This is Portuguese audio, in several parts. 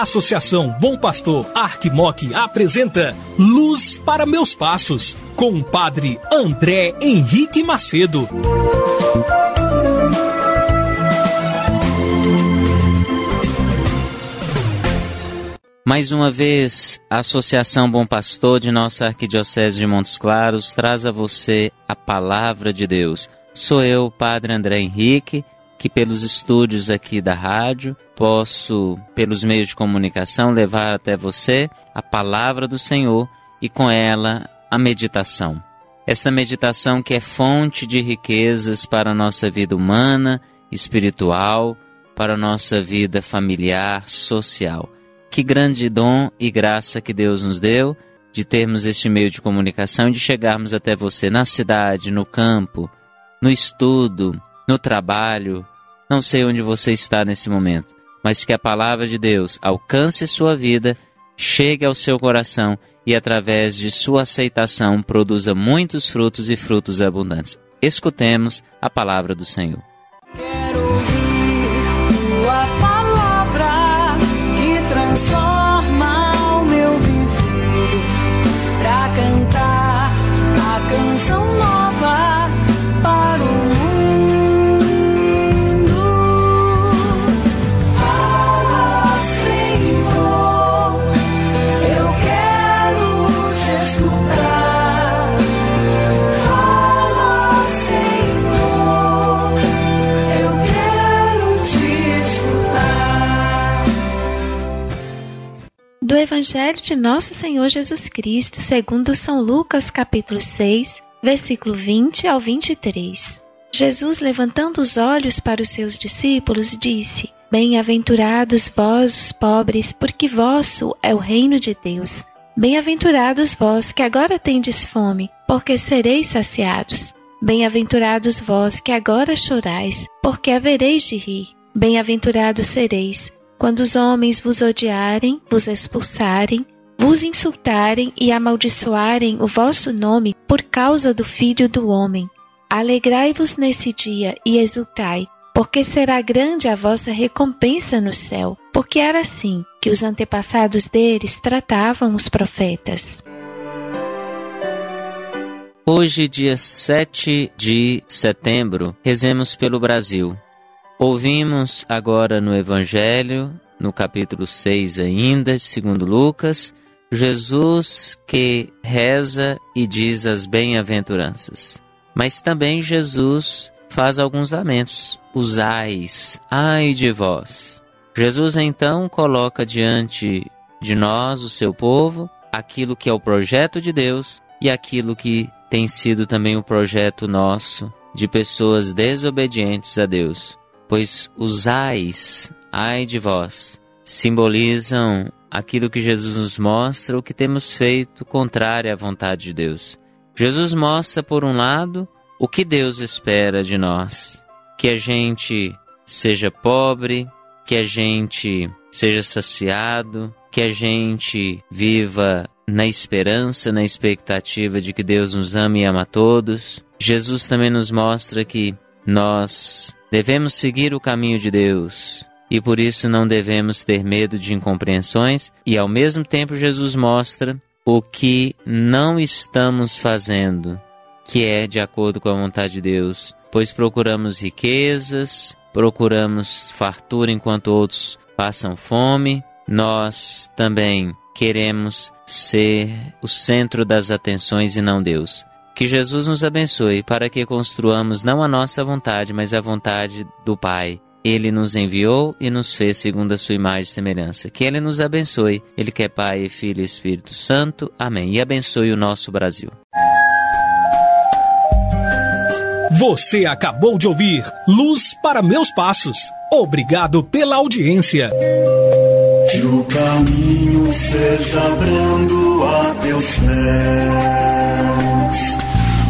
Associação Bom Pastor Arquimoc apresenta Luz para Meus Passos, com o padre André Henrique Macedo. Mais uma vez, a Associação Bom Pastor de nossa Arquidiocese de Montes Claros traz a você a palavra de Deus. Sou eu, Padre André Henrique, que pelos estúdios aqui da rádio posso, pelos meios de comunicação, levar até você a palavra do Senhor e com ela a meditação. Esta meditação que é fonte de riquezas para a nossa vida humana, espiritual, para a nossa vida familiar, social. Que grande dom e graça que Deus nos deu de termos este meio de comunicação e de chegarmos até você na cidade, no campo, no estudo, no trabalho. Não sei onde você está nesse momento, mas que a palavra de Deus alcance sua vida, chegue ao seu coração e, através de sua aceitação, produza muitos frutos e frutos abundantes. Escutemos a palavra do Senhor. Do Evangelho de Nosso Senhor Jesus Cristo, segundo São Lucas, capítulo 6, versículo 20 ao 23. Jesus, levantando os olhos para os seus discípulos, disse: Bem-aventurados vós, os pobres, porque vosso é o reino de Deus. Bem-aventurados vós que agora tendes fome, porque sereis saciados. Bem-aventurados vós que agora chorais, porque havereis de rir. Bem-aventurados sereis quando os homens vos odiarem, vos expulsarem, vos insultarem e amaldiçoarem o vosso nome por causa do Filho do Homem. Alegrai-vos nesse dia e exultai, porque será grande a vossa recompensa no céu, porque era assim que os antepassados deles tratavam os profetas. Hoje, dia 7 de setembro, rezemos pelo Brasil. Ouvimos agora no Evangelho, no capítulo 6 ainda, segundo Lucas, Jesus que reza e diz as bem-aventuranças. Mas também Jesus faz alguns lamentos. Os ais, ai de vós. Jesus então coloca diante de nós, o seu povo, aquilo que é o projeto de Deus e aquilo que tem sido também o projeto nosso de pessoas desobedientes a Deus. Pois os ais, ai de vós, simbolizam aquilo que Jesus nos mostra, o que temos feito contrário à vontade de Deus. Jesus mostra, por um lado, o que Deus espera de nós: que a gente seja pobre, que a gente seja saciado, que a gente viva na esperança, na expectativa de que Deus nos ame e ama a todos. Jesus também nos mostra que nós devemos seguir o caminho de Deus e por isso não devemos ter medo de incompreensões, e ao mesmo tempo Jesus mostra o que não estamos fazendo, que é de acordo com a vontade de Deus, pois procuramos riquezas, procuramos fartura enquanto outros passam fome, nós também queremos ser o centro das atenções e não Deus. Que Jesus nos abençoe para que construamos não a nossa vontade, mas a vontade do Pai. Ele nos enviou e nos fez segundo a sua imagem e semelhança. Que Ele nos abençoe. Ele que é Pai, Filho e Espírito Santo. Amém. E abençoe o nosso Brasil. Você acabou de ouvir Luz para Meus Passos. Obrigado pela audiência. Que o caminho seja brando a teus pés.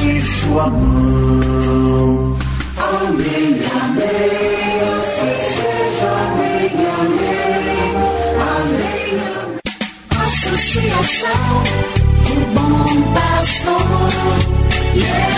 de sua mão. Amém, amém. Assim amém, amém. Amém, amém. Associação, do bom pastor. Yeah.